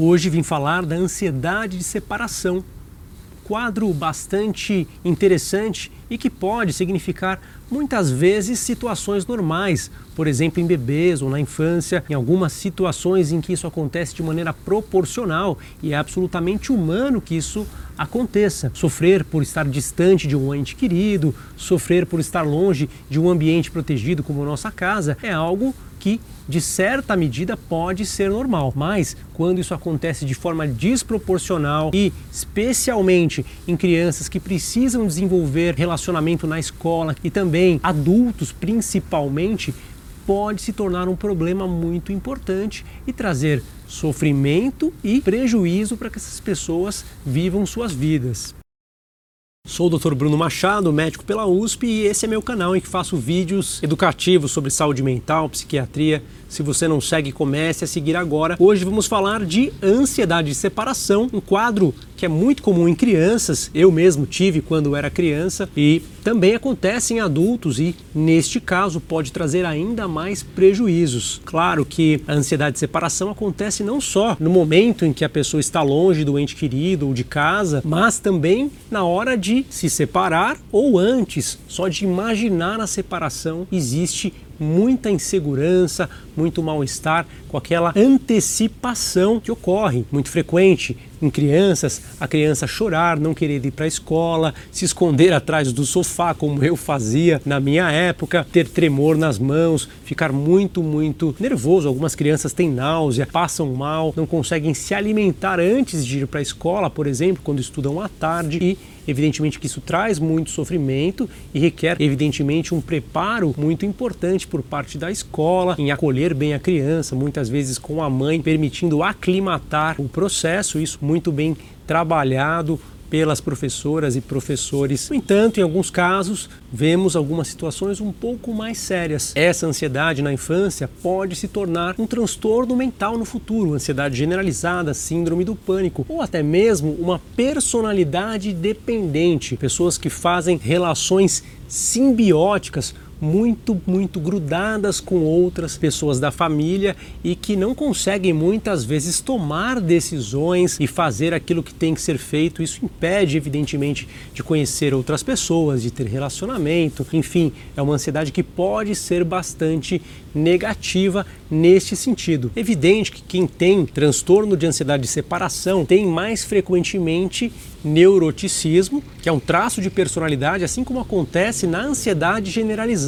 Hoje vim falar da ansiedade de separação. Quadro bastante interessante e que pode significar muitas vezes situações normais, por exemplo, em bebês ou na infância, em algumas situações em que isso acontece de maneira proporcional e é absolutamente humano que isso aconteça. Sofrer por estar distante de um ente querido, sofrer por estar longe de um ambiente protegido como a nossa casa, é algo que de certa medida pode ser normal, mas quando isso acontece de forma desproporcional e especialmente em crianças que precisam desenvolver relacionamento na escola e também adultos principalmente, pode se tornar um problema muito importante e trazer sofrimento e prejuízo para que essas pessoas vivam suas vidas. Sou o Dr. Bruno Machado, médico pela USP, e esse é meu canal em que faço vídeos educativos sobre saúde mental, psiquiatria. Se você não segue, comece a seguir agora. Hoje vamos falar de ansiedade de separação, um quadro que é muito comum em crianças. Eu mesmo tive quando era criança e também acontece em adultos e neste caso pode trazer ainda mais prejuízos. Claro que a ansiedade de separação acontece não só no momento em que a pessoa está longe do ente querido ou de casa, mas também na hora de se separar ou antes, só de imaginar a separação existe muita insegurança, muito mal-estar, com aquela antecipação que ocorre, muito frequente em crianças, a criança chorar, não querer ir para a escola, se esconder atrás do sofá, como eu fazia na minha época, ter tremor nas mãos, ficar muito, muito nervoso. Algumas crianças têm náusea, passam mal, não conseguem se alimentar antes de ir para a escola, por exemplo, quando estudam à tarde e Evidentemente que isso traz muito sofrimento e requer, evidentemente, um preparo muito importante por parte da escola em acolher bem a criança, muitas vezes com a mãe permitindo aclimatar o processo, isso muito bem trabalhado pelas professoras e professores. No entanto, em alguns casos, vemos algumas situações um pouco mais sérias. Essa ansiedade na infância pode se tornar um transtorno mental no futuro, ansiedade generalizada, síndrome do pânico ou até mesmo uma personalidade dependente, pessoas que fazem relações simbióticas muito, muito grudadas com outras pessoas da família e que não conseguem muitas vezes tomar decisões e fazer aquilo que tem que ser feito. Isso impede, evidentemente, de conhecer outras pessoas, de ter relacionamento. Enfim, é uma ansiedade que pode ser bastante negativa neste sentido. Evidente que quem tem transtorno de ansiedade de separação tem mais frequentemente neuroticismo, que é um traço de personalidade, assim como acontece na ansiedade generalizada.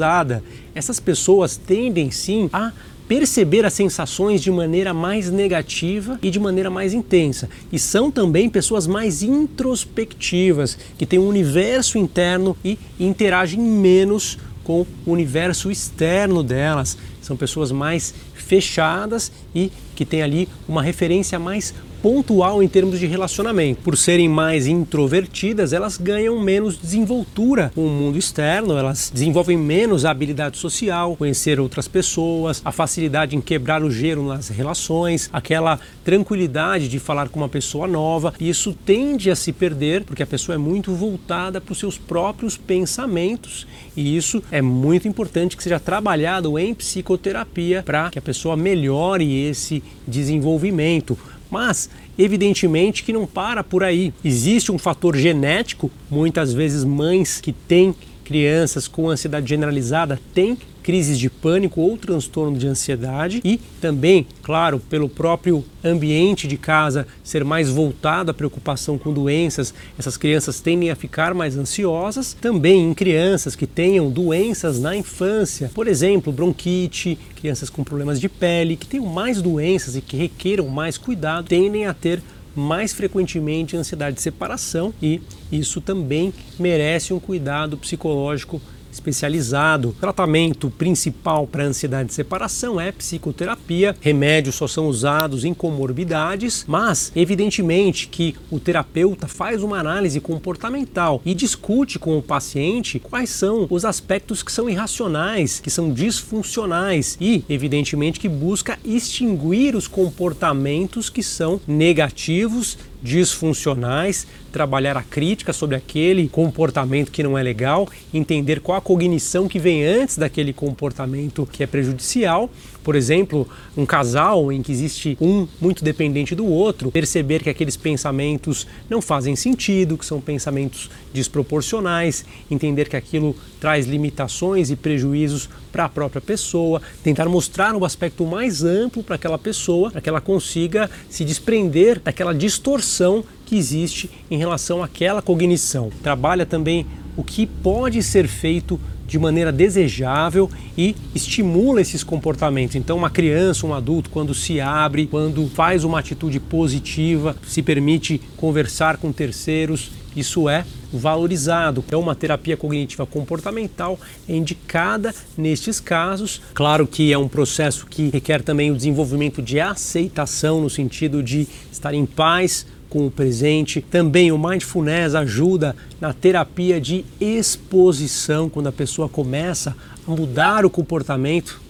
Essas pessoas tendem sim a perceber as sensações de maneira mais negativa e de maneira mais intensa. E são também pessoas mais introspectivas, que têm um universo interno e interagem menos com o universo externo delas. São pessoas mais fechadas e que têm ali uma referência mais pontual em termos de relacionamento. Por serem mais introvertidas, elas ganham menos desenvoltura com o mundo externo, elas desenvolvem menos a habilidade social, conhecer outras pessoas, a facilidade em quebrar o gelo nas relações, aquela tranquilidade de falar com uma pessoa nova. E isso tende a se perder porque a pessoa é muito voltada para os seus próprios pensamentos e isso é muito importante que seja trabalhado em psicoterapia para que a pessoa melhore esse desenvolvimento. Mas, evidentemente que não para por aí. Existe um fator genético, muitas vezes mães que têm crianças com ansiedade generalizada têm crises de pânico ou transtorno de ansiedade e também, claro, pelo próprio ambiente de casa ser mais voltado à preocupação com doenças, essas crianças tendem a ficar mais ansiosas. Também em crianças que tenham doenças na infância, por exemplo, bronquite, crianças com problemas de pele, que tenham mais doenças e que requeram mais cuidado, tendem a ter mais frequentemente ansiedade de separação e isso também merece um cuidado psicológico especializado. O tratamento principal para ansiedade de separação é psicoterapia. Remédios só são usados em comorbidades, mas evidentemente que o terapeuta faz uma análise comportamental e discute com o paciente quais são os aspectos que são irracionais, que são disfuncionais e, evidentemente, que busca extinguir os comportamentos que são negativos disfuncionais, trabalhar a crítica sobre aquele comportamento que não é legal, entender qual a cognição que vem antes daquele comportamento que é prejudicial, Por exemplo, um casal em que existe um muito dependente do outro, perceber que aqueles pensamentos não fazem sentido, que são pensamentos desproporcionais, entender que aquilo traz limitações e prejuízos para a própria pessoa, tentar mostrar um aspecto mais amplo para aquela pessoa, para que ela consiga se desprender daquela distorção que existe em relação àquela cognição. Trabalha também o que pode ser feito de maneira desejável e estimula esses comportamentos. Então, uma criança, um adulto, quando se abre, quando faz uma atitude positiva, se permite conversar com terceiros, isso é valorizado. É uma terapia cognitiva comportamental é indicada nestes casos. Claro que é um processo que requer também o desenvolvimento de aceitação no sentido de estar em paz com o presente. Também o mindfulness ajuda na terapia de exposição, quando a pessoa começa a mudar o comportamento.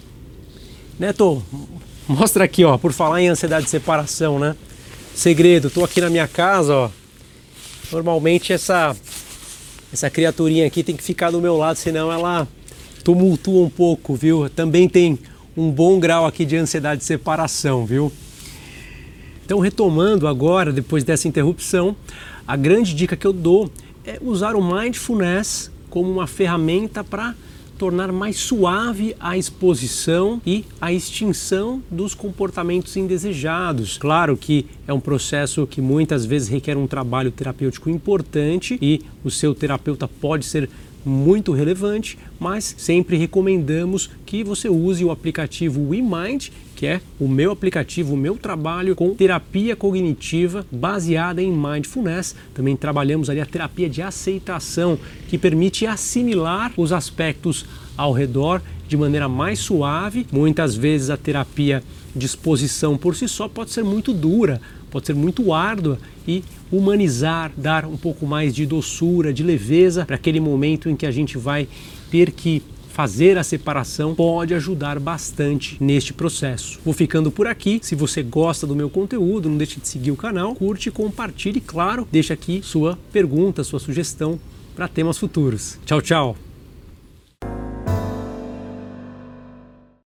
Neto, mostra aqui, ó, por falar em ansiedade de separação, né? Segredo, tô aqui na minha casa, ó. Normalmente essa essa criaturinha aqui tem que ficar do meu lado, senão ela tumultua um pouco, viu? Também tem um bom grau aqui de ansiedade de separação, viu? Então, retomando agora, depois dessa interrupção, a grande dica que eu dou é usar o mindfulness como uma ferramenta para tornar mais suave a exposição e a extinção dos comportamentos indesejados. Claro que é um processo que muitas vezes requer um trabalho terapêutico importante e o seu terapeuta pode ser muito relevante, mas sempre recomendamos que você use o aplicativo WeMind, que é o meu aplicativo, o meu trabalho com terapia cognitiva baseada em mindfulness. Também trabalhamos ali a terapia de aceitação, que permite assimilar os aspectos ao redor de maneira mais suave. Muitas vezes a terapia de exposição por si só pode ser muito dura, pode ser muito árdua e humanizar, dar um pouco mais de doçura, de leveza para aquele momento em que a gente vai ter que fazer a separação pode ajudar bastante neste processo. Vou ficando por aqui. Se você gosta do meu conteúdo, não deixe de seguir o canal, curte, compartilhe claro, deixa aqui sua pergunta, sua sugestão para temas futuros. Tchau, tchau!